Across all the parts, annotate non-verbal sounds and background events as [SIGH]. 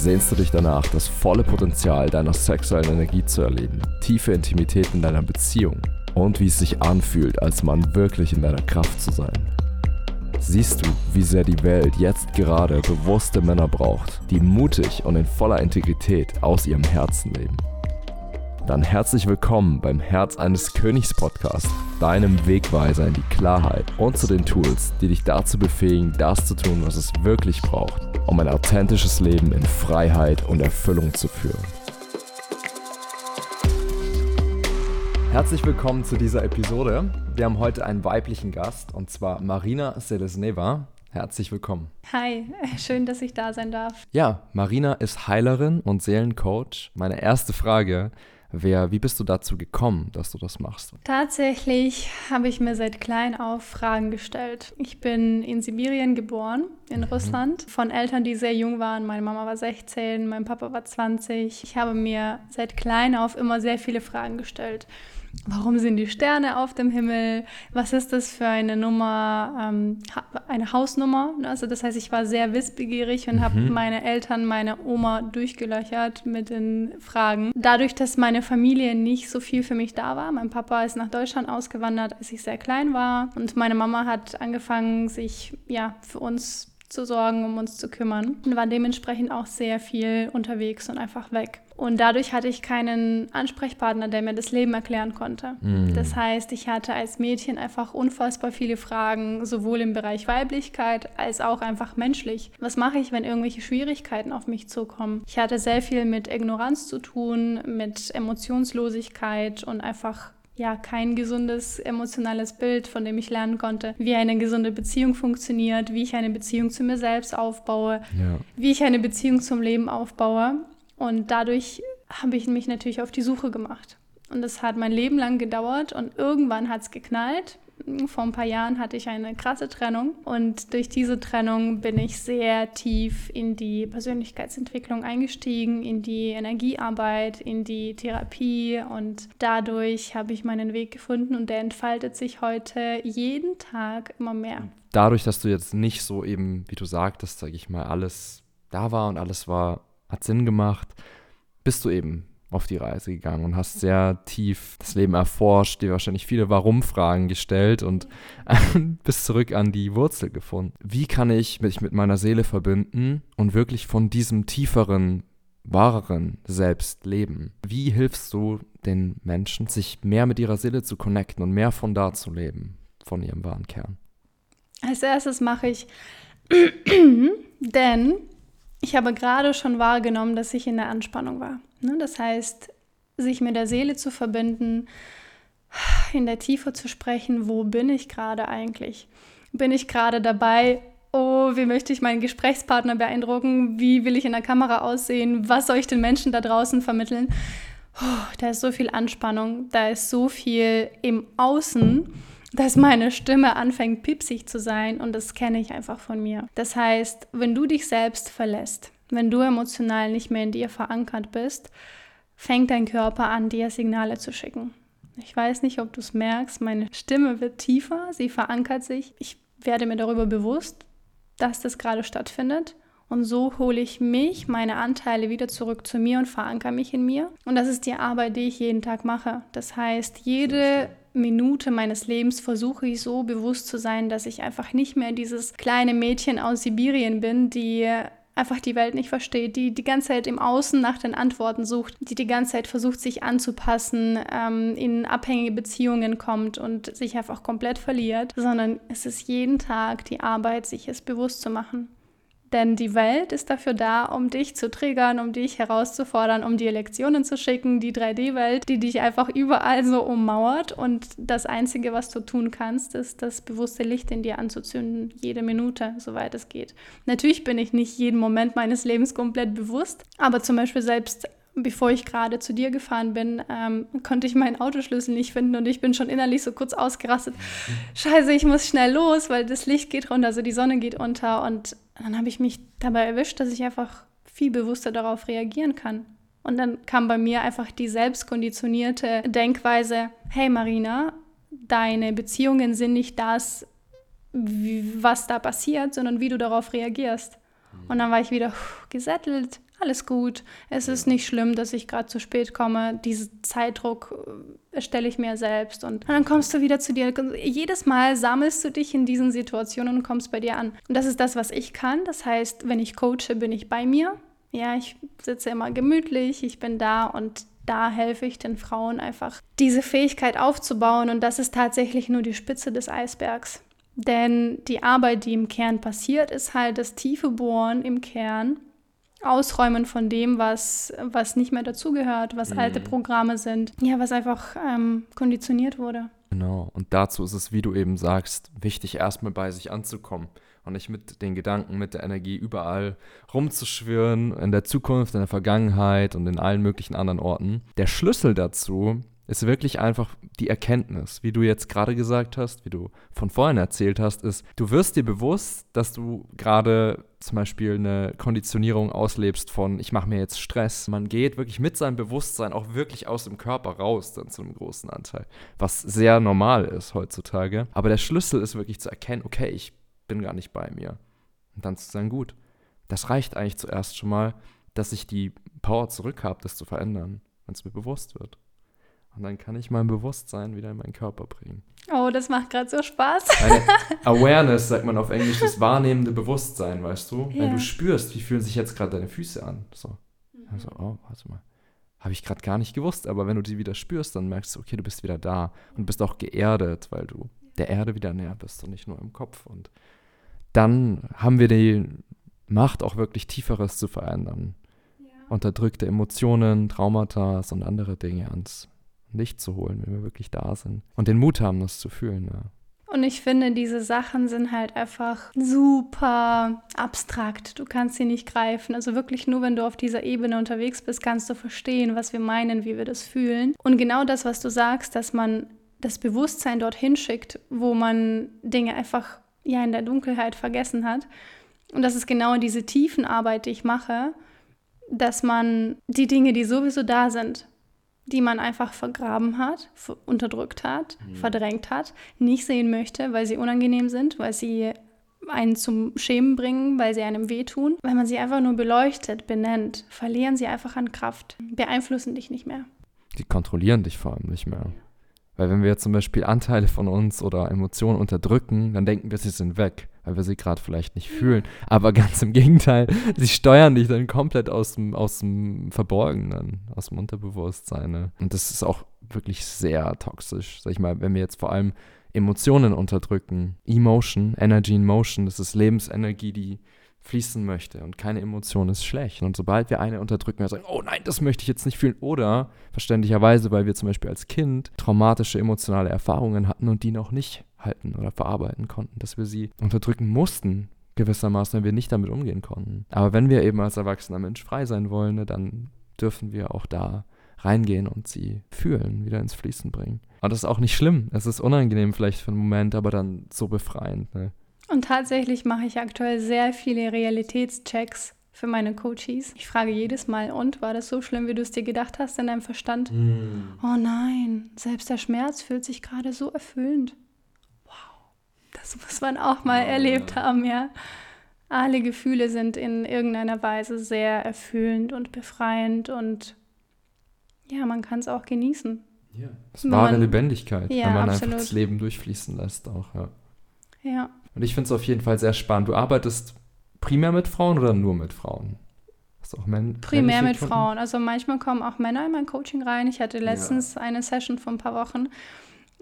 Sehnst du dich danach, das volle Potenzial deiner sexuellen Energie zu erleben, tiefe Intimität in deiner Beziehung und wie es sich anfühlt, als Mann wirklich in deiner Kraft zu sein? Siehst du, wie sehr die Welt jetzt gerade bewusste Männer braucht, die mutig und in voller Integrität aus ihrem Herzen leben? Dann herzlich willkommen beim Herz eines Königs Podcast, deinem Wegweiser in die Klarheit und zu den Tools, die dich dazu befähigen, das zu tun, was es wirklich braucht, um ein authentisches Leben in Freiheit und Erfüllung zu führen. Herzlich willkommen zu dieser Episode. Wir haben heute einen weiblichen Gast und zwar Marina Selesneva. Herzlich willkommen. Hi, [LAUGHS] schön, dass ich da sein darf. Ja, Marina ist Heilerin und Seelencoach. Meine erste Frage Wer, wie bist du dazu gekommen, dass du das machst? Tatsächlich habe ich mir seit klein auf Fragen gestellt. Ich bin in Sibirien geboren, in mhm. Russland, von Eltern, die sehr jung waren. Meine Mama war 16, mein Papa war 20. Ich habe mir seit klein auf immer sehr viele Fragen gestellt warum sind die Sterne auf dem Himmel? Was ist das für eine Nummer, ähm, eine Hausnummer? Also das heißt, ich war sehr wissbegierig und mhm. habe meine Eltern, meine Oma durchgelöchert mit den Fragen. Dadurch, dass meine Familie nicht so viel für mich da war, mein Papa ist nach Deutschland ausgewandert, als ich sehr klein war und meine Mama hat angefangen, sich ja für uns zu sorgen, um uns zu kümmern und war dementsprechend auch sehr viel unterwegs und einfach weg. Und dadurch hatte ich keinen Ansprechpartner, der mir das Leben erklären konnte. Mm. Das heißt, ich hatte als Mädchen einfach unfassbar viele Fragen, sowohl im Bereich Weiblichkeit als auch einfach menschlich. Was mache ich, wenn irgendwelche Schwierigkeiten auf mich zukommen? Ich hatte sehr viel mit Ignoranz zu tun, mit Emotionslosigkeit und einfach ja kein gesundes emotionales Bild, von dem ich lernen konnte, wie eine gesunde Beziehung funktioniert, wie ich eine Beziehung zu mir selbst aufbaue, ja. wie ich eine Beziehung zum Leben aufbaue. Und dadurch habe ich mich natürlich auf die Suche gemacht. Und das hat mein Leben lang gedauert und irgendwann hat es geknallt. Vor ein paar Jahren hatte ich eine krasse Trennung und durch diese Trennung bin ich sehr tief in die Persönlichkeitsentwicklung eingestiegen, in die Energiearbeit, in die Therapie und dadurch habe ich meinen Weg gefunden und der entfaltet sich heute jeden Tag immer mehr. Dadurch, dass du jetzt nicht so eben, wie du sagtest, sage ich mal, alles da war und alles war, hat Sinn gemacht, bist du eben auf die Reise gegangen und hast sehr tief das Leben erforscht, dir wahrscheinlich viele Warum-Fragen gestellt und [LAUGHS] bist zurück an die Wurzel gefunden. Wie kann ich mich mit meiner Seele verbinden und wirklich von diesem tieferen, wahreren Selbst leben? Wie hilfst du den Menschen, sich mehr mit ihrer Seele zu connecten und mehr von da zu leben, von ihrem wahren Kern? Als erstes mache ich, [CLEARS THROAT] denn ich habe gerade schon wahrgenommen, dass ich in der Anspannung war. Ne? Das heißt, sich mit der Seele zu verbinden, in der Tiefe zu sprechen, wo bin ich gerade eigentlich? Bin ich gerade dabei, oh, wie möchte ich meinen Gesprächspartner beeindrucken? Wie will ich in der Kamera aussehen? Was soll ich den Menschen da draußen vermitteln? Oh, da ist so viel Anspannung, da ist so viel im Außen, dass meine Stimme anfängt pipsig zu sein und das kenne ich einfach von mir. Das heißt, wenn du dich selbst verlässt, wenn du emotional nicht mehr in dir verankert bist, fängt dein Körper an, dir Signale zu schicken. Ich weiß nicht, ob du es merkst, meine Stimme wird tiefer, sie verankert sich. Ich werde mir darüber bewusst, dass das gerade stattfindet. Und so hole ich mich, meine Anteile wieder zurück zu mir und verankere mich in mir. Und das ist die Arbeit, die ich jeden Tag mache. Das heißt, jede Minute meines Lebens versuche ich so bewusst zu sein, dass ich einfach nicht mehr dieses kleine Mädchen aus Sibirien bin, die einfach die Welt nicht versteht, die die ganze Zeit im Außen nach den Antworten sucht, die die ganze Zeit versucht, sich anzupassen, ähm, in abhängige Beziehungen kommt und sich einfach komplett verliert, sondern es ist jeden Tag die Arbeit, sich es bewusst zu machen. Denn die Welt ist dafür da, um dich zu triggern, um dich herauszufordern, um dir Lektionen zu schicken. Die 3D-Welt, die dich einfach überall so ummauert. Und das Einzige, was du tun kannst, ist, das bewusste Licht in dir anzuzünden. Jede Minute, soweit es geht. Natürlich bin ich nicht jeden Moment meines Lebens komplett bewusst. Aber zum Beispiel selbst bevor ich gerade zu dir gefahren bin, ähm, konnte ich meinen Autoschlüssel nicht finden und ich bin schon innerlich so kurz ausgerastet. Scheiße, ich muss schnell los, weil das Licht geht runter, also die Sonne geht unter und dann habe ich mich dabei erwischt, dass ich einfach viel bewusster darauf reagieren kann. Und dann kam bei mir einfach die selbstkonditionierte Denkweise, hey Marina, deine Beziehungen sind nicht das, wie, was da passiert, sondern wie du darauf reagierst. Und dann war ich wieder gesettelt, alles gut. Es ist nicht schlimm, dass ich gerade zu spät komme. Diesen Zeitdruck äh, stelle ich mir selbst. Und dann kommst du wieder zu dir. Jedes Mal sammelst du dich in diesen Situationen und kommst bei dir an. Und das ist das, was ich kann. Das heißt, wenn ich coache, bin ich bei mir. Ja, ich sitze immer gemütlich, ich bin da und da helfe ich den Frauen einfach, diese Fähigkeit aufzubauen. Und das ist tatsächlich nur die Spitze des Eisbergs. Denn die Arbeit, die im Kern passiert, ist halt das tiefe Bohren im Kern Ausräumen von dem, was, was nicht mehr dazugehört, was mhm. alte Programme sind, ja, was einfach ähm, konditioniert wurde. Genau, und dazu ist es, wie du eben sagst, wichtig, erstmal bei sich anzukommen und nicht mit den Gedanken, mit der Energie überall rumzuschwirren, in der Zukunft, in der Vergangenheit und in allen möglichen anderen Orten. Der Schlüssel dazu ist wirklich einfach die Erkenntnis, wie du jetzt gerade gesagt hast, wie du von vorhin erzählt hast, ist, du wirst dir bewusst, dass du gerade zum Beispiel eine Konditionierung auslebst von, ich mache mir jetzt Stress. Man geht wirklich mit seinem Bewusstsein auch wirklich aus dem Körper raus, dann zu einem großen Anteil, was sehr normal ist heutzutage. Aber der Schlüssel ist wirklich zu erkennen, okay, ich bin gar nicht bei mir. Und dann zu sagen, gut, das reicht eigentlich zuerst schon mal, dass ich die Power zurück habe, das zu verändern, wenn es mir bewusst wird. Und dann kann ich mein Bewusstsein wieder in meinen Körper bringen. Oh, das macht gerade so Spaß. Eine [LAUGHS] Awareness, sagt man auf Englisch, das wahrnehmende Bewusstsein, weißt du? Ja. Wenn du spürst, wie fühlen sich jetzt gerade deine Füße an. So. Also, oh, warte mal. Habe ich gerade gar nicht gewusst, aber wenn du die wieder spürst, dann merkst du, okay, du bist wieder da und bist auch geerdet, weil du der Erde wieder näher bist und nicht nur im Kopf. Und dann haben wir die Macht, auch wirklich Tieferes zu verändern. Ja. Unterdrückte Emotionen, Traumata und andere Dinge ans Licht zu holen, wenn wir wirklich da sind. Und den Mut haben, das zu fühlen. Ja. Und ich finde, diese Sachen sind halt einfach super abstrakt. Du kannst sie nicht greifen. Also wirklich nur, wenn du auf dieser Ebene unterwegs bist, kannst du verstehen, was wir meinen, wie wir das fühlen. Und genau das, was du sagst, dass man das Bewusstsein dorthin schickt, wo man Dinge einfach ja in der Dunkelheit vergessen hat. Und das ist genau diese Tiefenarbeit, die ich mache, dass man die Dinge, die sowieso da sind, die man einfach vergraben hat, unterdrückt hat, mhm. verdrängt hat, nicht sehen möchte, weil sie unangenehm sind, weil sie einen zum Schämen bringen, weil sie einem wehtun. Wenn man sie einfach nur beleuchtet, benennt, verlieren sie einfach an Kraft, beeinflussen dich nicht mehr. Die kontrollieren dich vor allem nicht mehr. Weil wenn wir zum Beispiel Anteile von uns oder Emotionen unterdrücken, dann denken wir, sie sind weg, weil wir sie gerade vielleicht nicht fühlen. Aber ganz im Gegenteil, [LAUGHS] sie steuern dich dann komplett aus dem, aus dem Verborgenen, aus dem Unterbewusstsein. Ne? Und das ist auch wirklich sehr toxisch. Sag ich mal, wenn wir jetzt vor allem Emotionen unterdrücken, Emotion, Energy in Motion, das ist Lebensenergie, die fließen möchte und keine Emotion ist schlecht. Und sobald wir eine unterdrücken, wir sagen, oh nein, das möchte ich jetzt nicht fühlen. Oder verständlicherweise, weil wir zum Beispiel als Kind traumatische emotionale Erfahrungen hatten und die noch nicht halten oder verarbeiten konnten, dass wir sie unterdrücken mussten, gewissermaßen, wenn wir nicht damit umgehen konnten. Aber wenn wir eben als erwachsener Mensch frei sein wollen, ne, dann dürfen wir auch da reingehen und sie fühlen, wieder ins Fließen bringen. Und das ist auch nicht schlimm. Es ist unangenehm vielleicht für einen Moment, aber dann so befreiend. Ne? Und tatsächlich mache ich aktuell sehr viele Realitätschecks für meine Coaches. Ich frage jedes Mal, und war das so schlimm, wie du es dir gedacht hast in deinem Verstand? Mm. Oh nein, selbst der Schmerz fühlt sich gerade so erfüllend. Wow, das muss man auch mal oh, erlebt ja. haben, ja. Alle Gefühle sind in irgendeiner Weise sehr erfüllend und befreiend und ja, man kann es auch genießen. Ja, das wahre man, Lebendigkeit, ja, wenn man absolut. einfach das Leben durchfließen lässt auch, ja. Ja. Und ich finde es auf jeden Fall sehr spannend. Du arbeitest primär mit Frauen oder nur mit Frauen? Hast du auch Men primär mit Kunden? Frauen. Also manchmal kommen auch Männer in mein Coaching rein. Ich hatte letztens ja. eine Session vor ein paar Wochen,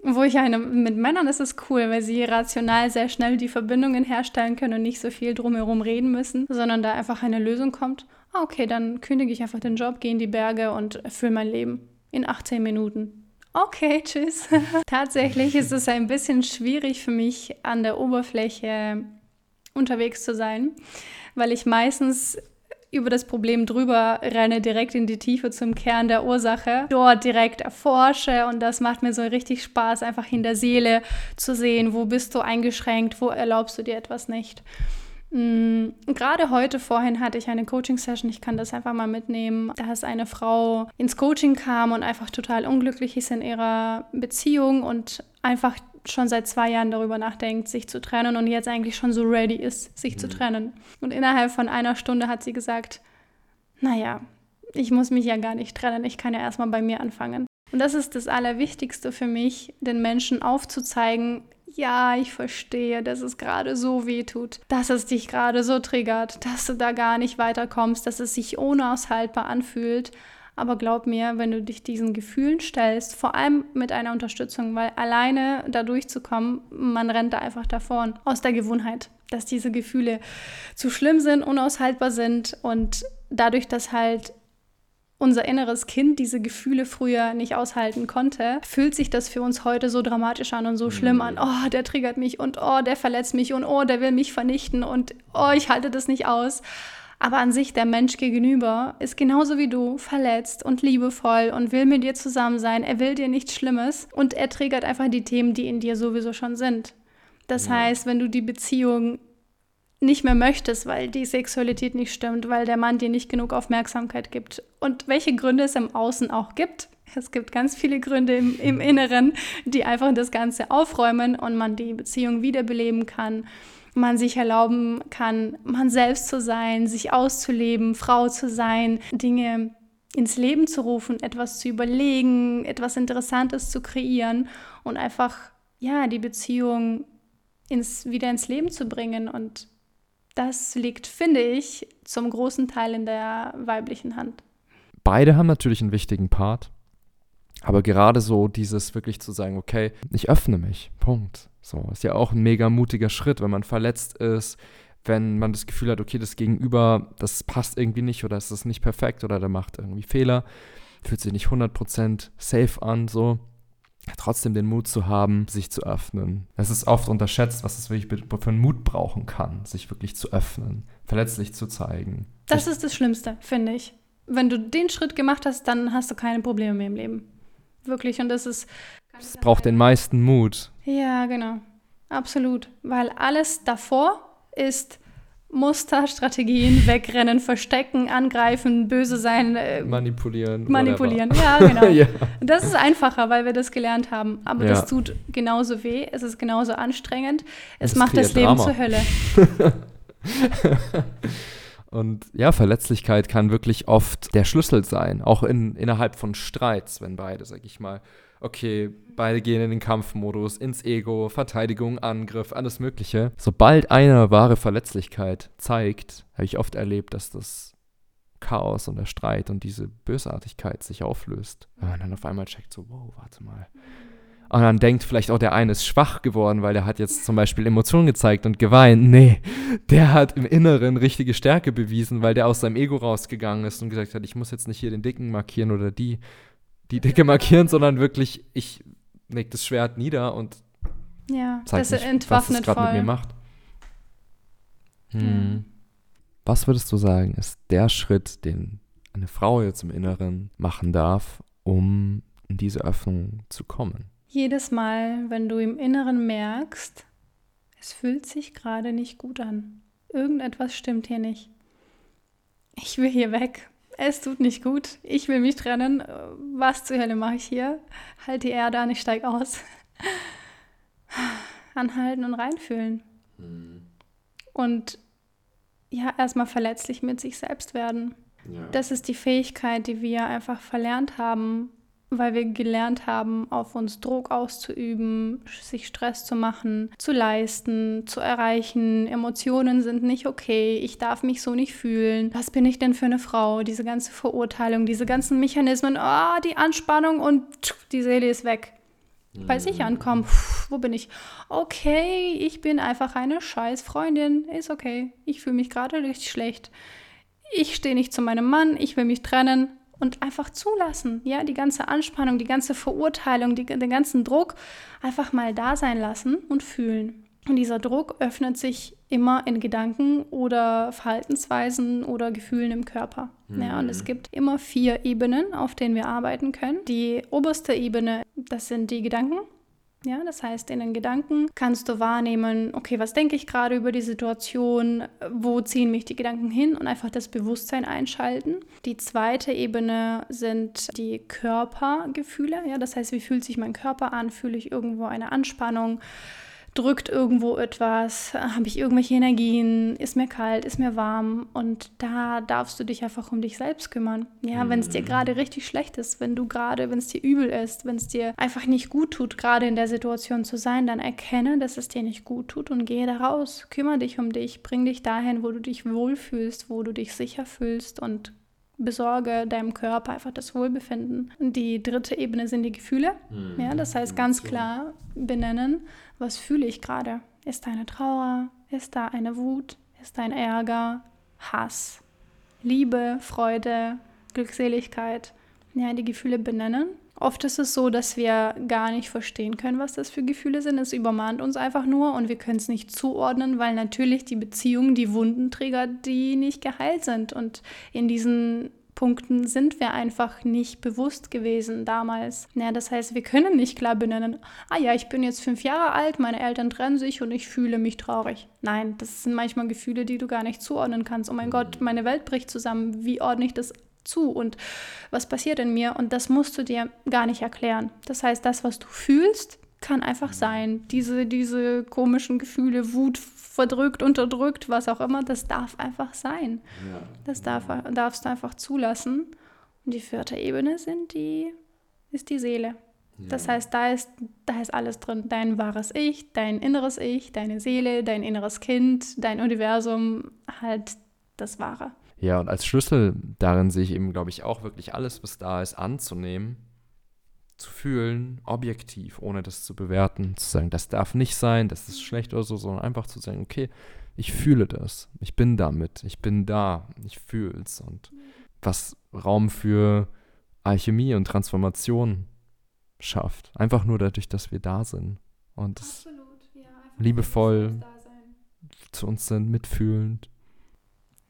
wo ich eine, mit Männern ist es cool, weil sie rational sehr schnell die Verbindungen herstellen können und nicht so viel drumherum reden müssen, sondern da einfach eine Lösung kommt. Ah, okay, dann kündige ich einfach den Job, gehe in die Berge und erfülle mein Leben in 18 Minuten okay, tschüss. [LAUGHS] Tatsächlich ist es ein bisschen schwierig für mich, an der Oberfläche unterwegs zu sein, weil ich meistens über das Problem drüber renne, direkt in die Tiefe zum Kern der Ursache, dort direkt erforsche und das macht mir so richtig Spaß, einfach in der Seele zu sehen, wo bist du eingeschränkt, wo erlaubst du dir etwas nicht. Mm, gerade heute vorhin hatte ich eine Coaching-Session, ich kann das einfach mal mitnehmen, dass eine Frau ins Coaching kam und einfach total unglücklich ist in ihrer Beziehung und einfach schon seit zwei Jahren darüber nachdenkt, sich zu trennen und jetzt eigentlich schon so ready ist, sich mhm. zu trennen. Und innerhalb von einer Stunde hat sie gesagt, naja, ich muss mich ja gar nicht trennen, ich kann ja erstmal bei mir anfangen. Und das ist das Allerwichtigste für mich, den Menschen aufzuzeigen, ja, ich verstehe, dass es gerade so weh tut, dass es dich gerade so triggert, dass du da gar nicht weiterkommst, dass es sich unaushaltbar anfühlt. Aber glaub mir, wenn du dich diesen Gefühlen stellst, vor allem mit einer Unterstützung, weil alleine da durchzukommen, man rennt da einfach davon aus der Gewohnheit, dass diese Gefühle zu schlimm sind, unaushaltbar sind und dadurch, dass halt unser inneres Kind diese Gefühle früher nicht aushalten konnte, fühlt sich das für uns heute so dramatisch an und so schlimm an. Mhm. Oh, der triggert mich und oh, der verletzt mich und oh, der will mich vernichten und oh, ich halte das nicht aus. Aber an sich, der Mensch gegenüber ist genauso wie du verletzt und liebevoll und will mit dir zusammen sein. Er will dir nichts Schlimmes und er triggert einfach die Themen, die in dir sowieso schon sind. Das ja. heißt, wenn du die Beziehung nicht mehr möchtest, weil die Sexualität nicht stimmt, weil der Mann dir nicht genug Aufmerksamkeit gibt und welche Gründe es im Außen auch gibt. Es gibt ganz viele Gründe im, im Inneren, die einfach das Ganze aufräumen und man die Beziehung wiederbeleben kann, man sich erlauben kann, man selbst zu sein, sich auszuleben, Frau zu sein, Dinge ins Leben zu rufen, etwas zu überlegen, etwas Interessantes zu kreieren und einfach ja die Beziehung ins, wieder ins Leben zu bringen und das liegt, finde ich, zum großen Teil in der weiblichen Hand. Beide haben natürlich einen wichtigen Part. Aber gerade so dieses wirklich zu sagen, okay, ich öffne mich, Punkt. So, ist ja auch ein mega mutiger Schritt, wenn man verletzt ist, wenn man das Gefühl hat, okay, das Gegenüber, das passt irgendwie nicht oder ist das nicht perfekt oder der macht irgendwie Fehler, fühlt sich nicht 100% safe an, so trotzdem den Mut zu haben, sich zu öffnen. Es ist oft unterschätzt, was es wirklich für einen Mut brauchen kann, sich wirklich zu öffnen, verletzlich zu zeigen. Das ich, ist das Schlimmste, finde ich. Wenn du den Schritt gemacht hast, dann hast du keine Probleme mehr im Leben. Wirklich. Und das ist. Es braucht den meisten Mut. Ja, genau. Absolut. Weil alles davor ist Muster, Strategien, wegrennen, verstecken, angreifen, böse sein. Äh, manipulieren. Manipulieren, whatever. ja, [LAUGHS] genau. ja. Das ist einfacher, weil wir das gelernt haben. Aber ja. das tut genauso weh, es ist genauso anstrengend. Es das macht das Leben Drama. zur Hölle. [LAUGHS] Und ja, Verletzlichkeit kann wirklich oft der Schlüssel sein, auch in, innerhalb von Streits, wenn beide, sag ich mal, okay, beide gehen in den Kampfmodus, ins Ego, Verteidigung, Angriff, alles Mögliche. Sobald einer wahre Verletzlichkeit zeigt, habe ich oft erlebt, dass das Chaos und der Streit und diese Bösartigkeit sich auflöst. Wenn man dann auf einmal checkt, so, wow, warte mal. Und dann denkt vielleicht auch, der eine ist schwach geworden, weil der hat jetzt zum Beispiel Emotionen gezeigt und geweint. Nee, der hat im Inneren richtige Stärke bewiesen, weil der aus seinem Ego rausgegangen ist und gesagt hat, ich muss jetzt nicht hier den Dicken markieren oder die, die Dicke markieren, sondern wirklich, ich leg das Schwert nieder und ja, zeig das mich, entwaffnet was es gerade mit mir macht. Hm. Ja. Was würdest du sagen, ist der Schritt, den eine Frau jetzt im Inneren machen darf, um in diese Öffnung zu kommen? Jedes Mal, wenn du im Inneren merkst, es fühlt sich gerade nicht gut an. Irgendetwas stimmt hier nicht. Ich will hier weg es tut nicht gut, ich will mich trennen, was zur Hölle mache ich hier? Halt die Erde an, ich steige aus. Anhalten und reinfühlen. Mhm. Und ja, erstmal verletzlich mit sich selbst werden. Ja. Das ist die Fähigkeit, die wir einfach verlernt haben, weil wir gelernt haben, auf uns Druck auszuüben, sich Stress zu machen, zu leisten, zu erreichen. Emotionen sind nicht okay, ich darf mich so nicht fühlen. Was bin ich denn für eine Frau? Diese ganze Verurteilung, diese ganzen Mechanismen, oh, die Anspannung und die Seele ist weg. Bei sich mhm. ankommen, wo bin ich? Okay, ich bin einfach eine scheiß Freundin, ist okay. Ich fühle mich gerade richtig schlecht. Ich stehe nicht zu meinem Mann, ich will mich trennen und einfach zulassen, ja, die ganze Anspannung, die ganze Verurteilung, die, den ganzen Druck einfach mal da sein lassen und fühlen. Und dieser Druck öffnet sich immer in Gedanken oder Verhaltensweisen oder Gefühlen im Körper. Mhm. Ja, und es mhm. gibt immer vier Ebenen, auf denen wir arbeiten können. Die oberste Ebene, das sind die Gedanken. Ja, das heißt, in den Gedanken kannst du wahrnehmen, okay, was denke ich gerade über die Situation, wo ziehen mich die Gedanken hin und einfach das Bewusstsein einschalten. Die zweite Ebene sind die Körpergefühle, ja, das heißt, wie fühlt sich mein Körper an? Fühle ich irgendwo eine Anspannung? Drückt irgendwo etwas, habe ich irgendwelche Energien, ist mir kalt, ist mir warm und da darfst du dich einfach um dich selbst kümmern. Ja, mhm. wenn es dir gerade richtig schlecht ist, wenn du gerade, wenn es dir übel ist, wenn es dir einfach nicht gut tut, gerade in der Situation zu sein, dann erkenne, dass es dir nicht gut tut und gehe da raus, kümmere dich um dich, bring dich dahin, wo du dich wohlfühlst, wo du dich sicher fühlst und besorge deinem Körper einfach das Wohlbefinden. Die dritte Ebene sind die Gefühle. Mhm. Ja, das heißt ganz klar benennen, was fühle ich gerade? Ist da eine Trauer? Ist da eine Wut? Ist da ein Ärger? Hass? Liebe, Freude, Glückseligkeit? Ja, die Gefühle benennen. Oft ist es so, dass wir gar nicht verstehen können, was das für Gefühle sind. Es übermannt uns einfach nur und wir können es nicht zuordnen, weil natürlich die Beziehung die Wunden triggert, die nicht geheilt sind. Und in diesen Punkten sind wir einfach nicht bewusst gewesen damals. Ja, das heißt, wir können nicht klar benennen, ah ja, ich bin jetzt fünf Jahre alt, meine Eltern trennen sich und ich fühle mich traurig. Nein, das sind manchmal Gefühle, die du gar nicht zuordnen kannst. Oh mein Gott, meine Welt bricht zusammen. Wie ordne ich das zu und was passiert in mir? Und das musst du dir gar nicht erklären. Das heißt, das, was du fühlst, kann einfach sein. Diese, diese komischen Gefühle, Wut, verdrückt, unterdrückt, was auch immer, das darf einfach sein. Ja. Das darf, darfst du einfach zulassen. Und die vierte Ebene sind die, ist die Seele. Ja. Das heißt, da ist, da ist alles drin. Dein wahres Ich, dein inneres Ich, deine Seele, dein inneres Kind, dein Universum, halt das Wahre. Ja, und als Schlüssel darin sehe ich eben, glaube ich, auch wirklich alles, was da ist, anzunehmen zu fühlen, objektiv, ohne das zu bewerten, zu sagen, das darf nicht sein, das ist schlecht oder so, sondern einfach zu sagen, okay, ich fühle das, ich bin damit, ich bin da, ich fühle es und was Raum für Alchemie und Transformation schafft. Einfach nur dadurch, dass wir da sind und ja, liebevoll zu uns sind, mitfühlend.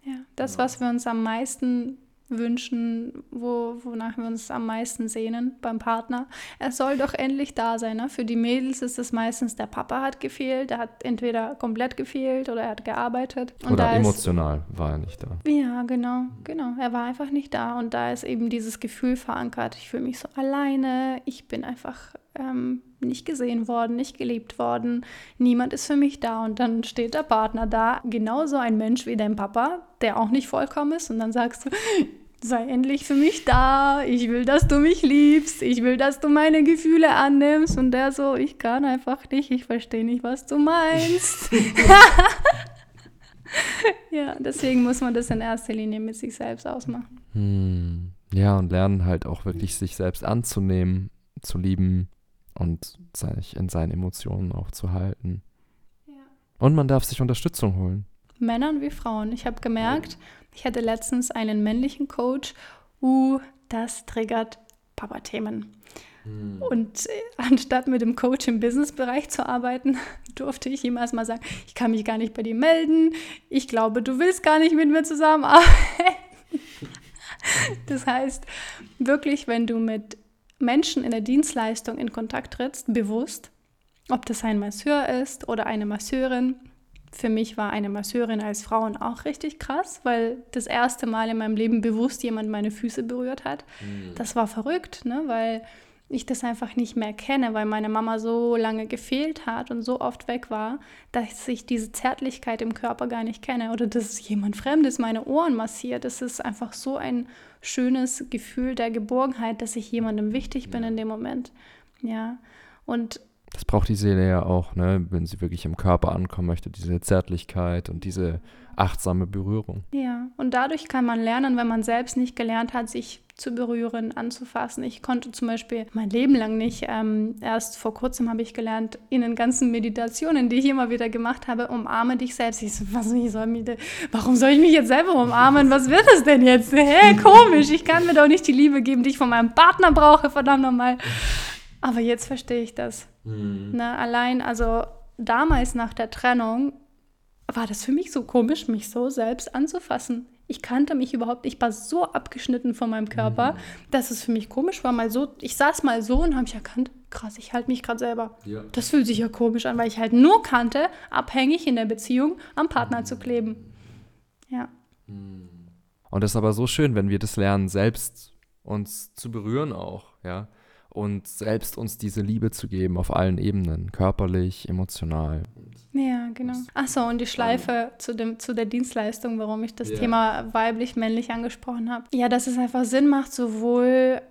Ja, das, was wir uns am meisten wünschen, wo, wonach wir uns am meisten sehnen beim Partner. Er soll doch endlich da sein. Ne? Für die Mädels ist es meistens, der Papa hat gefehlt, der hat entweder komplett gefehlt oder er hat gearbeitet. Und oder emotional ist, war er nicht da. Ja, genau, genau. Er war einfach nicht da. Und da ist eben dieses Gefühl verankert, ich fühle mich so alleine, ich bin einfach ähm, nicht gesehen worden, nicht geliebt worden, niemand ist für mich da. Und dann steht der Partner da, genauso ein Mensch wie dein Papa, der auch nicht vollkommen ist. Und dann sagst du, [LAUGHS] sei endlich für mich da, ich will, dass du mich liebst, ich will, dass du meine Gefühle annimmst. Und der so, ich kann einfach nicht, ich verstehe nicht, was du meinst. [LAUGHS] [LAUGHS] ja, deswegen muss man das in erster Linie mit sich selbst ausmachen. Hm. Ja, und lernen halt auch wirklich sich selbst anzunehmen, zu lieben und sich in seinen Emotionen auch zu halten. Ja. Und man darf sich Unterstützung holen. Männern wie Frauen. Ich habe gemerkt, ich hatte letztens einen männlichen Coach, uh, das triggert Papa-Themen. Hm. Und äh, anstatt mit dem Coach im Businessbereich zu arbeiten, [LAUGHS] durfte ich ihm erstmal sagen, ich kann mich gar nicht bei dir melden, ich glaube, du willst gar nicht mit mir zusammenarbeiten. [LAUGHS] das heißt, wirklich, wenn du mit Menschen in der Dienstleistung in Kontakt trittst, bewusst, ob das ein Masseur ist oder eine Masseurin, für mich war eine Masseurin als Frauen auch richtig krass, weil das erste Mal in meinem Leben bewusst jemand meine Füße berührt hat. Mhm. Das war verrückt, ne? weil ich das einfach nicht mehr kenne, weil meine Mama so lange gefehlt hat und so oft weg war, dass ich diese Zärtlichkeit im Körper gar nicht kenne oder dass jemand Fremdes meine Ohren massiert. Das ist einfach so ein schönes Gefühl der Geborgenheit, dass ich jemandem wichtig bin in dem Moment. Ja. Und das braucht die Seele ja auch, ne? wenn sie wirklich im Körper ankommen möchte, diese Zärtlichkeit und diese achtsame Berührung. Ja, und dadurch kann man lernen, wenn man selbst nicht gelernt hat, sich zu berühren, anzufassen. Ich konnte zum Beispiel mein Leben lang nicht. Ähm, erst vor kurzem habe ich gelernt, in den ganzen Meditationen, die ich immer wieder gemacht habe, umarme dich selbst. Ich so, was, ich soll mich, warum soll ich mich jetzt selber umarmen? Was wird es denn jetzt? Hä, hey, komisch. Ich kann mir doch nicht die Liebe geben, die ich von meinem Partner brauche, verdammt nochmal. Aber jetzt verstehe ich das. Mhm. Ne, allein, also damals nach der Trennung, war das für mich so komisch, mich so selbst anzufassen. Ich kannte mich überhaupt, ich war so abgeschnitten von meinem Körper, mhm. dass es für mich komisch war. Mal so, ich saß mal so und habe mich erkannt, krass, ich halte mich gerade selber. Ja. Das fühlt sich ja komisch an, weil ich halt nur kannte, abhängig in der Beziehung am Partner mhm. zu kleben. Ja. Mhm. Und das ist aber so schön, wenn wir das lernen, selbst uns zu berühren auch, ja und selbst uns diese Liebe zu geben auf allen Ebenen, körperlich, emotional. Ja, genau. Achso, und die Schleife zu, dem, zu der Dienstleistung, warum ich das yeah. Thema weiblich-männlich angesprochen habe. Ja, dass es einfach Sinn macht, sowohl,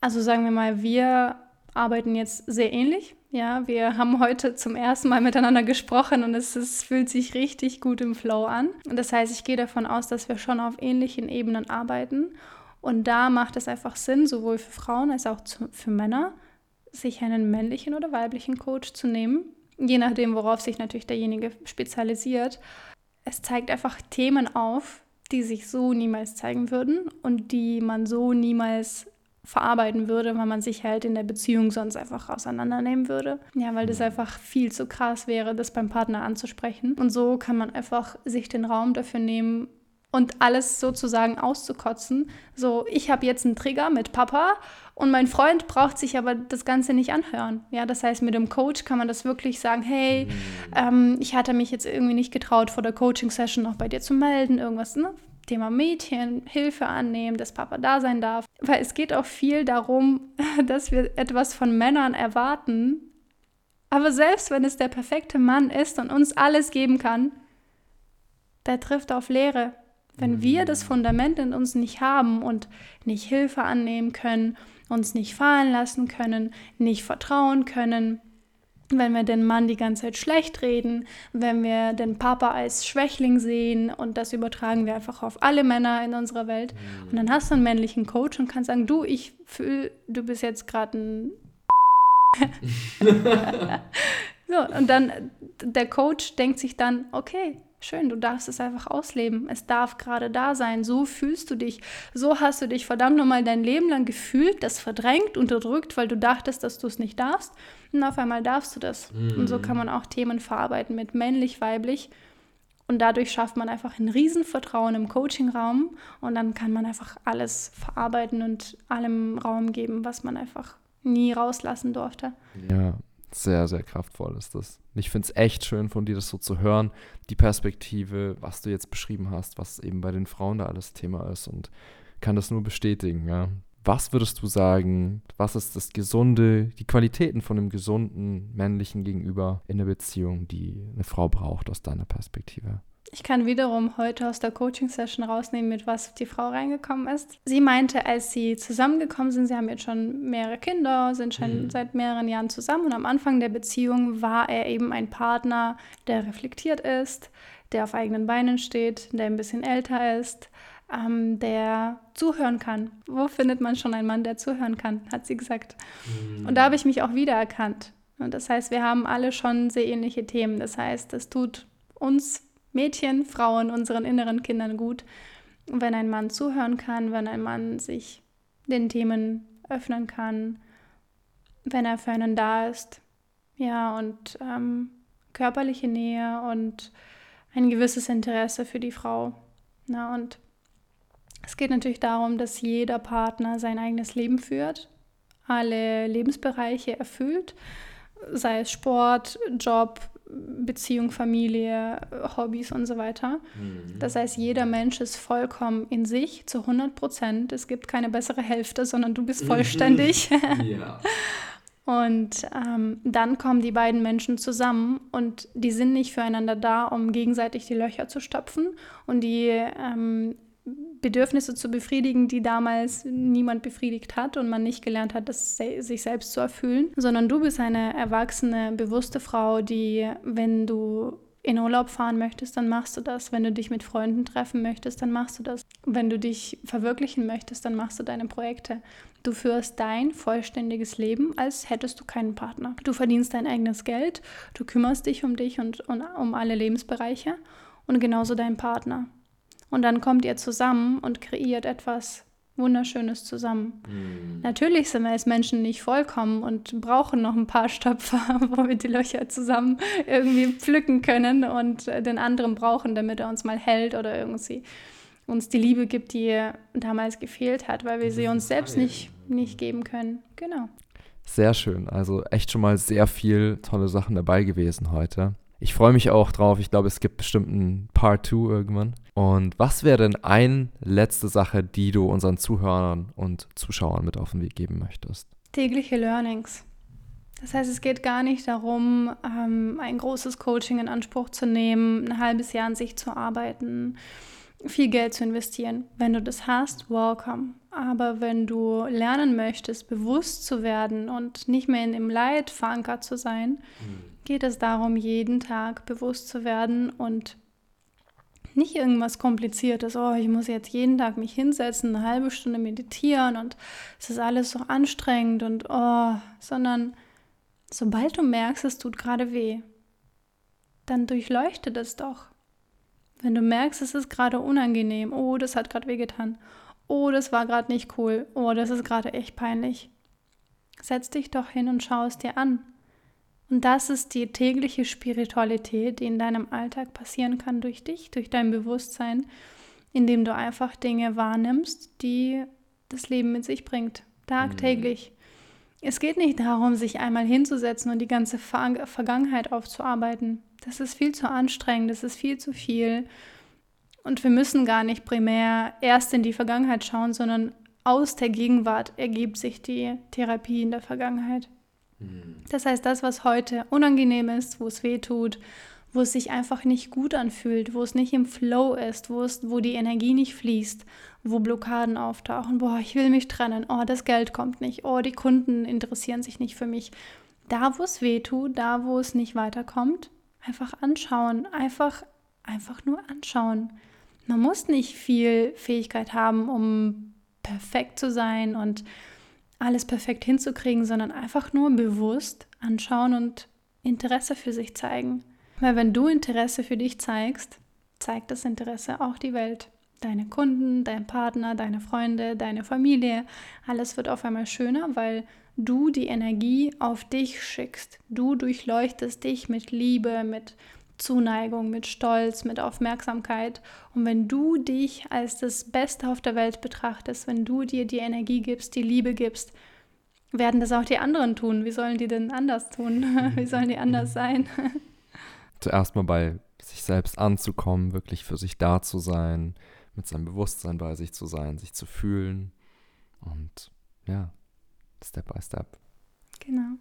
also sagen wir mal, wir arbeiten jetzt sehr ähnlich. Ja, wir haben heute zum ersten Mal miteinander gesprochen und es, es fühlt sich richtig gut im Flow an. Und das heißt, ich gehe davon aus, dass wir schon auf ähnlichen Ebenen arbeiten. Und da macht es einfach Sinn, sowohl für Frauen als auch zu, für Männer, sich einen männlichen oder weiblichen Coach zu nehmen, je nachdem, worauf sich natürlich derjenige spezialisiert. Es zeigt einfach Themen auf, die sich so niemals zeigen würden und die man so niemals verarbeiten würde, weil man sich halt in der Beziehung sonst einfach auseinandernehmen würde. Ja, weil das mhm. einfach viel zu krass wäre, das beim Partner anzusprechen. Und so kann man einfach sich den Raum dafür nehmen und alles sozusagen auszukotzen. So, ich habe jetzt einen Trigger mit Papa und mein Freund braucht sich aber das Ganze nicht anhören. Ja, das heißt, mit dem Coach kann man das wirklich sagen, hey, ähm, ich hatte mich jetzt irgendwie nicht getraut, vor der Coaching-Session noch bei dir zu melden, irgendwas, ne? Thema Mädchen, Hilfe annehmen, dass Papa da sein darf. Weil es geht auch viel darum, [LAUGHS] dass wir etwas von Männern erwarten. Aber selbst wenn es der perfekte Mann ist und uns alles geben kann, der trifft auf Leere. Wenn wir das Fundament in uns nicht haben und nicht Hilfe annehmen können, uns nicht fallen lassen können, nicht vertrauen können, wenn wir den Mann die ganze Zeit schlecht reden, wenn wir den Papa als Schwächling sehen und das übertragen wir einfach auf alle Männer in unserer Welt. Und dann hast du einen männlichen Coach und kannst sagen, du, ich fühle, du bist jetzt gerade ein... [LAUGHS] [LAUGHS] so, und dann der Coach denkt sich dann, okay, Schön, du darfst es einfach ausleben. Es darf gerade da sein. So fühlst du dich. So hast du dich verdammt nochmal dein Leben lang gefühlt, das verdrängt, unterdrückt, weil du dachtest, dass du es nicht darfst. Und auf einmal darfst du das. Mhm. Und so kann man auch Themen verarbeiten mit männlich, weiblich. Und dadurch schafft man einfach ein Riesenvertrauen im Coachingraum. Und dann kann man einfach alles verarbeiten und allem Raum geben, was man einfach nie rauslassen durfte. Ja, sehr, sehr kraftvoll ist das. Ich finde es echt schön von dir, das so zu hören, die Perspektive, was du jetzt beschrieben hast, was eben bei den Frauen da alles Thema ist und kann das nur bestätigen, ja. Was würdest du sagen, was ist das Gesunde, die Qualitäten von einem gesunden männlichen Gegenüber in der Beziehung, die eine Frau braucht aus deiner Perspektive? Ich kann wiederum heute aus der Coaching-Session rausnehmen, mit was die Frau reingekommen ist. Sie meinte, als sie zusammengekommen sind, sie haben jetzt schon mehrere Kinder, sind schon mhm. seit mehreren Jahren zusammen und am Anfang der Beziehung war er eben ein Partner, der reflektiert ist, der auf eigenen Beinen steht, der ein bisschen älter ist, ähm, der zuhören kann. Wo findet man schon einen Mann, der zuhören kann, hat sie gesagt. Mhm. Und da habe ich mich auch wiedererkannt. Und das heißt, wir haben alle schon sehr ähnliche Themen. Das heißt, es tut uns Mädchen, Frauen, unseren inneren Kindern gut, wenn ein Mann zuhören kann, wenn ein Mann sich den Themen öffnen kann, wenn er für einen da ist. Ja, und ähm, körperliche Nähe und ein gewisses Interesse für die Frau. Na, und es geht natürlich darum, dass jeder Partner sein eigenes Leben führt, alle Lebensbereiche erfüllt, sei es Sport, Job, Beziehung, Familie, Hobbys und so weiter. Mhm. Das heißt, jeder Mensch ist vollkommen in sich zu 100 Prozent. Es gibt keine bessere Hälfte, sondern du bist vollständig. [LAUGHS] [LAUGHS] ja. Und ähm, dann kommen die beiden Menschen zusammen und die sind nicht füreinander da, um gegenseitig die Löcher zu stopfen und die ähm, Bedürfnisse zu befriedigen, die damals niemand befriedigt hat und man nicht gelernt hat, das sich selbst zu erfüllen, sondern du bist eine erwachsene, bewusste Frau, die, wenn du in Urlaub fahren möchtest, dann machst du das. Wenn du dich mit Freunden treffen möchtest, dann machst du das. Wenn du dich verwirklichen möchtest, dann machst du deine Projekte. Du führst dein vollständiges Leben, als hättest du keinen Partner. Du verdienst dein eigenes Geld, du kümmerst dich um dich und, und um alle Lebensbereiche und genauso dein Partner. Und dann kommt ihr zusammen und kreiert etwas Wunderschönes zusammen. Mhm. Natürlich sind wir als Menschen nicht vollkommen und brauchen noch ein paar Stöpfer, [LAUGHS] wo wir die Löcher zusammen irgendwie pflücken können und den anderen brauchen, damit er uns mal hält oder irgendwie uns die Liebe gibt, die damals gefehlt hat, weil wir sie uns selbst nicht, nicht geben können. Genau. Sehr schön. Also echt schon mal sehr viel tolle Sachen dabei gewesen heute. Ich freue mich auch drauf. Ich glaube, es gibt bestimmt ein Part 2 irgendwann. Und was wäre denn eine letzte Sache, die du unseren Zuhörern und Zuschauern mit auf den Weg geben möchtest? tägliche Learnings. Das heißt, es geht gar nicht darum, ähm, ein großes Coaching in Anspruch zu nehmen, ein halbes Jahr an sich zu arbeiten, viel Geld zu investieren. Wenn du das hast, welcome. Aber wenn du lernen möchtest, bewusst zu werden und nicht mehr in dem Leid verankert zu sein, mhm. Geht es darum, jeden Tag bewusst zu werden und nicht irgendwas Kompliziertes, oh, ich muss jetzt jeden Tag mich hinsetzen, eine halbe Stunde meditieren und es ist alles so anstrengend und oh, sondern sobald du merkst, es tut gerade weh, dann durchleuchte das doch. Wenn du merkst, es ist gerade unangenehm, oh, das hat gerade wehgetan, oh, das war gerade nicht cool, oh, das ist gerade echt peinlich. Setz dich doch hin und schau es dir an. Und das ist die tägliche Spiritualität, die in deinem Alltag passieren kann durch dich, durch dein Bewusstsein, indem du einfach Dinge wahrnimmst, die das Leben mit sich bringt, tagtäglich. Mhm. Es geht nicht darum, sich einmal hinzusetzen und die ganze Ver Vergangenheit aufzuarbeiten. Das ist viel zu anstrengend, das ist viel zu viel. Und wir müssen gar nicht primär erst in die Vergangenheit schauen, sondern aus der Gegenwart ergibt sich die Therapie in der Vergangenheit. Mhm. Das heißt, das, was heute unangenehm ist, wo es weh tut, wo es sich einfach nicht gut anfühlt, wo es nicht im Flow ist, wo, es, wo die Energie nicht fließt, wo Blockaden auftauchen, boah, ich will mich trennen, oh, das Geld kommt nicht, oh, die Kunden interessieren sich nicht für mich. Da, wo es weh tut, da, wo es nicht weiterkommt, einfach anschauen, einfach, einfach nur anschauen. Man muss nicht viel Fähigkeit haben, um perfekt zu sein und alles perfekt hinzukriegen, sondern einfach nur bewusst anschauen und Interesse für sich zeigen. Weil wenn du Interesse für dich zeigst, zeigt das Interesse auch die Welt. Deine Kunden, dein Partner, deine Freunde, deine Familie, alles wird auf einmal schöner, weil du die Energie auf dich schickst. Du durchleuchtest dich mit Liebe, mit Zuneigung, mit Stolz, mit Aufmerksamkeit. Und wenn du dich als das Beste auf der Welt betrachtest, wenn du dir die Energie gibst, die Liebe gibst, werden das auch die anderen tun. Wie sollen die denn anders tun? [LAUGHS] Wie sollen die anders sein? [LAUGHS] Zuerst mal bei sich selbst anzukommen, wirklich für sich da zu sein, mit seinem Bewusstsein bei sich zu sein, sich zu fühlen und ja, Step by Step. Genau.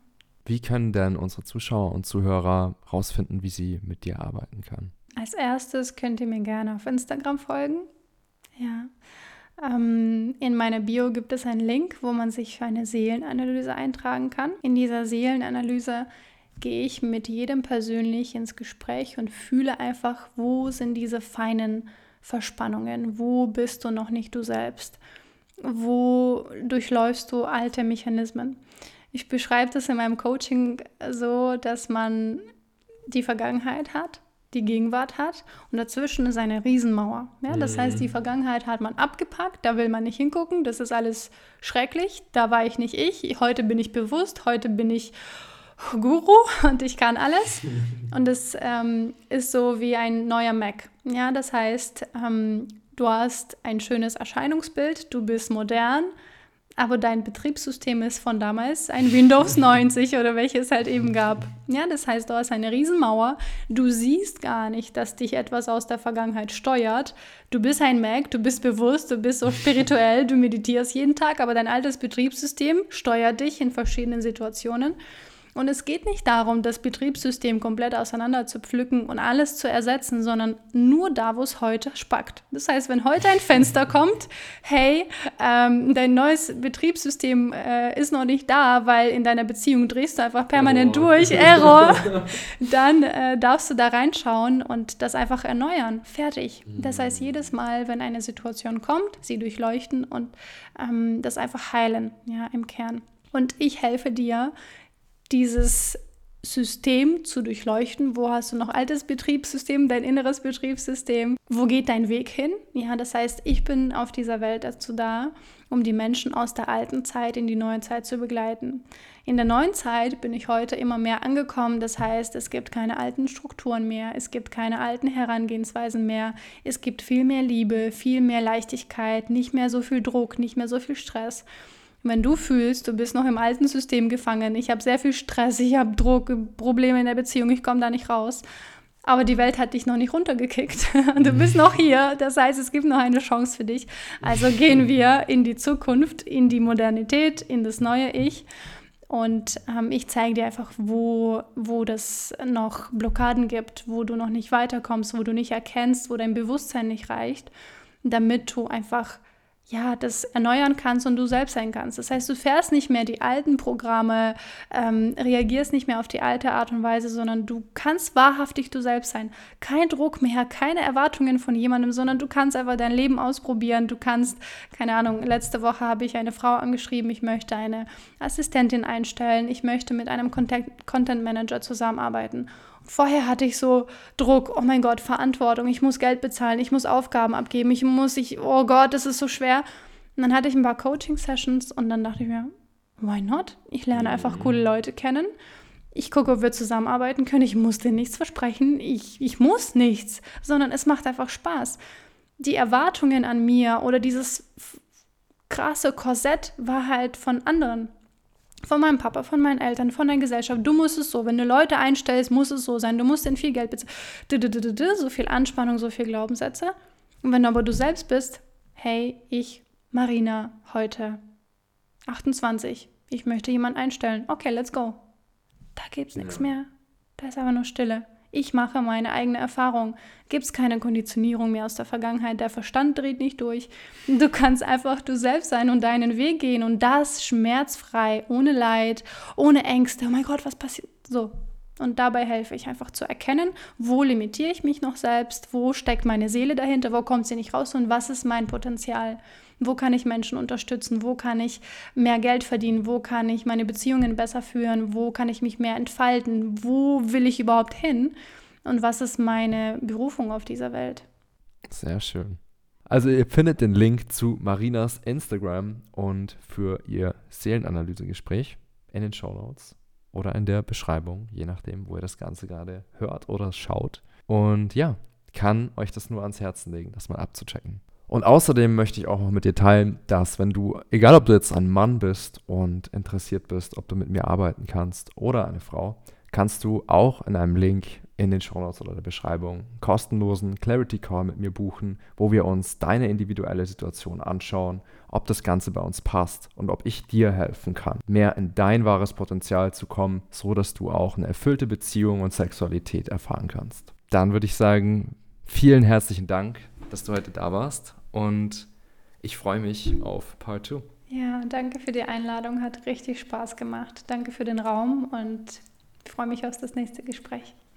Wie können denn unsere Zuschauer und Zuhörer herausfinden, wie sie mit dir arbeiten können? Als erstes könnt ihr mir gerne auf Instagram folgen. Ja. Ähm, in meiner Bio gibt es einen Link, wo man sich für eine Seelenanalyse eintragen kann. In dieser Seelenanalyse gehe ich mit jedem persönlich ins Gespräch und fühle einfach, wo sind diese feinen Verspannungen, wo bist du noch nicht du selbst, wo durchläufst du alte Mechanismen. Ich beschreibe das in meinem Coaching so, dass man die Vergangenheit hat, die Gegenwart hat und dazwischen ist eine Riesenmauer. Ja, das mhm. heißt, die mhm. Vergangenheit hat man abgepackt, da will man nicht hingucken, das ist alles schrecklich, da war ich nicht ich, heute bin ich bewusst, heute bin ich Guru [LAUGHS] und ich kann alles. [LAUGHS] Und es ähm, ist so wie ein neuer Mac. Ja, das heißt, ähm, du hast ein schönes Erscheinungsbild, du bist modern, aber dein Betriebssystem ist von damals ein Windows [LAUGHS] 90 oder welches halt eben gab. Ja, das heißt, du hast eine Riesenmauer. Du siehst gar nicht, dass dich etwas aus der Vergangenheit steuert. Du bist ein Mac, du bist bewusst, du bist so [LAUGHS] spirituell, du meditierst jeden Tag, aber dein altes Betriebssystem steuert dich in verschiedenen Situationen. Und es geht nicht darum, das Betriebssystem komplett auseinander zu pflücken und alles zu ersetzen, sondern nur da, wo es heute spackt. Das heißt, wenn heute ein Fenster [LAUGHS] kommt, hey, ähm, dein neues Betriebssystem äh, ist noch nicht da, weil in deiner Beziehung drehst du einfach permanent Error. durch, [LAUGHS] Error, dann äh, darfst du da reinschauen und das einfach erneuern. Fertig. Das heißt, jedes Mal, wenn eine Situation kommt, sie durchleuchten und ähm, das einfach heilen, ja, im Kern. Und ich helfe dir, dieses System zu durchleuchten. Wo hast du noch altes Betriebssystem, dein inneres Betriebssystem? Wo geht dein Weg hin? Ja, das heißt, ich bin auf dieser Welt dazu da, um die Menschen aus der alten Zeit in die neue Zeit zu begleiten. In der neuen Zeit bin ich heute immer mehr angekommen. Das heißt, es gibt keine alten Strukturen mehr, es gibt keine alten Herangehensweisen mehr, es gibt viel mehr Liebe, viel mehr Leichtigkeit, nicht mehr so viel Druck, nicht mehr so viel Stress. Wenn du fühlst, du bist noch im alten System gefangen, ich habe sehr viel Stress, ich habe Druck, Probleme in der Beziehung, ich komme da nicht raus, Aber die Welt hat dich noch nicht runtergekickt. [LAUGHS] Du bist noch hier. Das heißt, es gibt noch eine Chance für dich. Also gehen wir in die Zukunft, in die Modernität, in das neue Ich. Und ähm, ich zeige dir einfach, wo, wo das noch Blockaden gibt, wo du noch nicht weiterkommst, wo du nicht erkennst, wo dein Bewusstsein nicht reicht, damit du einfach ja, das erneuern kannst und du selbst sein kannst. Das heißt, du fährst nicht mehr die alten Programme, ähm, reagierst nicht mehr auf die alte Art und Weise, sondern du kannst wahrhaftig du selbst sein. Kein Druck mehr, keine Erwartungen von jemandem, sondern du kannst einfach dein Leben ausprobieren. Du kannst, keine Ahnung, letzte Woche habe ich eine Frau angeschrieben, ich möchte eine Assistentin einstellen, ich möchte mit einem Content Manager zusammenarbeiten. Vorher hatte ich so Druck, oh mein Gott, Verantwortung, ich muss Geld bezahlen, ich muss Aufgaben abgeben, ich muss, ich, oh Gott, das ist so schwer. Und dann hatte ich ein paar Coaching-Sessions und dann dachte ich mir, why not? Ich lerne einfach mhm. coole Leute kennen. Ich gucke, ob wir zusammenarbeiten können. Ich muss dir nichts versprechen. Ich, ich muss nichts, sondern es macht einfach Spaß. Die Erwartungen an mir oder dieses krasse Korsett war halt von anderen. Von meinem Papa, von meinen Eltern, von der Gesellschaft. Du musst es so. Wenn du Leute einstellst, muss es so sein. Du musst ihnen viel Geld bezahlen. So viel Anspannung, so viel Glaubenssätze. Und wenn aber du selbst bist, hey, ich, Marina, heute 28, ich möchte jemanden einstellen. Okay, let's go. Da gibt's nichts ja. mehr. Da ist aber nur Stille. Ich mache meine eigene Erfahrung. Gibt es keine Konditionierung mehr aus der Vergangenheit. Der Verstand dreht nicht durch. Du kannst einfach du selbst sein und deinen Weg gehen und das schmerzfrei, ohne Leid, ohne Ängste. Oh mein Gott, was passiert? So. Und dabei helfe ich einfach zu erkennen, wo limitiere ich mich noch selbst, wo steckt meine Seele dahinter, wo kommt sie nicht raus und was ist mein Potenzial. Wo kann ich Menschen unterstützen? Wo kann ich mehr Geld verdienen? Wo kann ich meine Beziehungen besser führen? Wo kann ich mich mehr entfalten? Wo will ich überhaupt hin? Und was ist meine Berufung auf dieser Welt? Sehr schön. Also ihr findet den Link zu Marinas Instagram und für ihr Seelenanalysegespräch in den Show Notes oder in der Beschreibung, je nachdem, wo ihr das Ganze gerade hört oder schaut. Und ja, kann euch das nur ans Herzen legen, das mal abzuchecken. Und außerdem möchte ich auch noch mit dir teilen, dass wenn du, egal ob du jetzt ein Mann bist und interessiert bist, ob du mit mir arbeiten kannst oder eine Frau, kannst du auch in einem Link in den Show Notes oder der Beschreibung kostenlosen Clarity Call mit mir buchen, wo wir uns deine individuelle Situation anschauen, ob das Ganze bei uns passt und ob ich dir helfen kann, mehr in dein wahres Potenzial zu kommen, so dass du auch eine erfüllte Beziehung und Sexualität erfahren kannst. Dann würde ich sagen, vielen herzlichen Dank, dass du heute da warst und ich freue mich auf Part 2. Ja, danke für die Einladung. Hat richtig Spaß gemacht. Danke für den Raum und freue mich auf das nächste Gespräch.